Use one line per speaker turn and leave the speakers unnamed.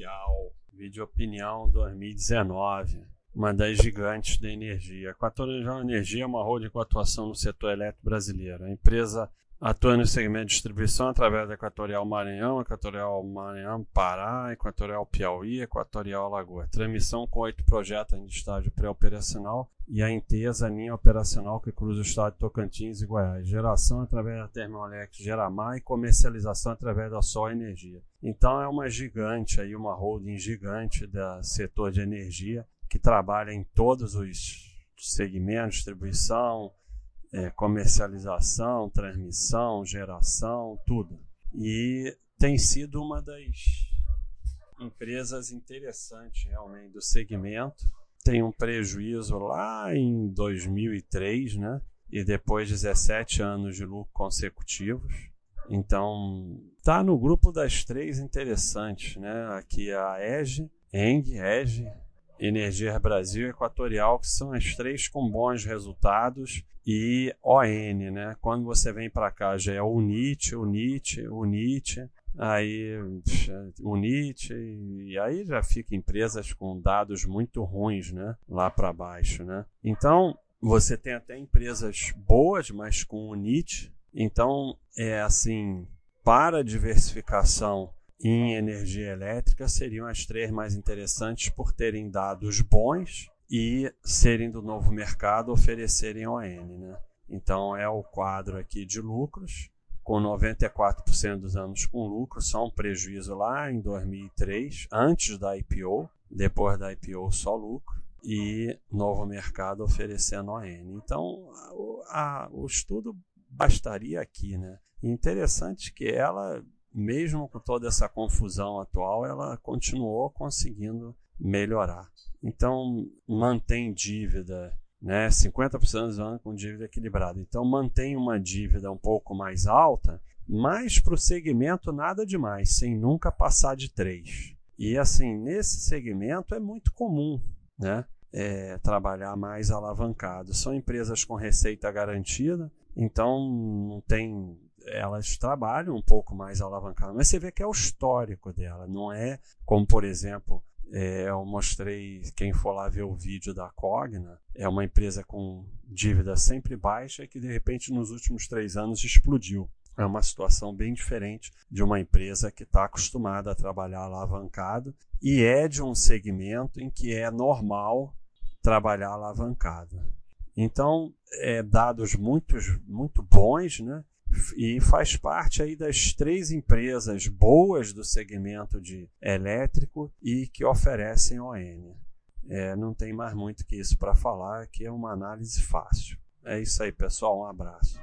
Equatorial. Vídeo Opinião 2019. Uma das gigantes da energia. Equatorial Energia é uma holding com atuação no setor elétrico brasileiro. A empresa atua no segmento de distribuição através da Equatorial Maranhão, Equatorial Maranhão Pará, Equatorial Piauí, Equatorial Alagoas. Transmissão com oito projetos em estágio pré-operacional e a Intesa linha operacional que cruza o estado de Tocantins e Goiás. Geração através da Termoelétrica Geramar e comercialização através da Sol Energia. Então é uma gigante aí, uma holding gigante do setor de energia que trabalha em todos os segmentos, distribuição, é, comercialização, transmissão, geração, tudo. E tem sido uma das empresas interessantes realmente do segmento. Tem um prejuízo lá em 2003, né? E depois 17 anos de lucro consecutivos. Então, tá no grupo das três interessantes, né? Aqui a EG, ENG, EG, Energia Brasil Equatorial, que são as três com bons resultados, e ON, né? Quando você vem para cá já é UNIT, UNIT, UNIT, aí UNIT, e aí já fica empresas com dados muito ruins, né? Lá para baixo, né? Então, você tem até empresas boas, mas com UNIT. Então, é assim, para diversificação em energia elétrica seriam as três mais interessantes por terem dados bons e serem do novo mercado oferecerem ON. Né? Então é o quadro aqui de lucros, com 94% dos anos com lucro, só um prejuízo lá em 2003, antes da IPO, depois da IPO só lucro, e novo mercado oferecendo ON. Então a, a, o estudo bastaria aqui. Né? Interessante que ela mesmo com toda essa confusão atual, ela continuou conseguindo melhorar. Então, mantém dívida, né? 50% dos anos com dívida equilibrada. Então, mantém uma dívida um pouco mais alta, mas para o segmento nada demais, sem nunca passar de 3. E assim, nesse segmento é muito comum, né? É, trabalhar mais alavancado. São empresas com receita garantida, então não tem elas trabalham um pouco mais alavancado, mas você vê que é o histórico dela, não é como, por exemplo, é, eu mostrei, quem for lá ver o vídeo da Cogna, é uma empresa com dívida sempre baixa e que de repente nos últimos três anos explodiu. É uma situação bem diferente de uma empresa que está acostumada a trabalhar alavancado e é de um segmento em que é normal trabalhar alavancado. Então, é, dados muito, muito bons, né? E faz parte aí das três empresas boas do segmento de elétrico e que oferecem ON. É, não tem mais muito que isso para falar, que é uma análise fácil. É isso aí, pessoal. Um abraço.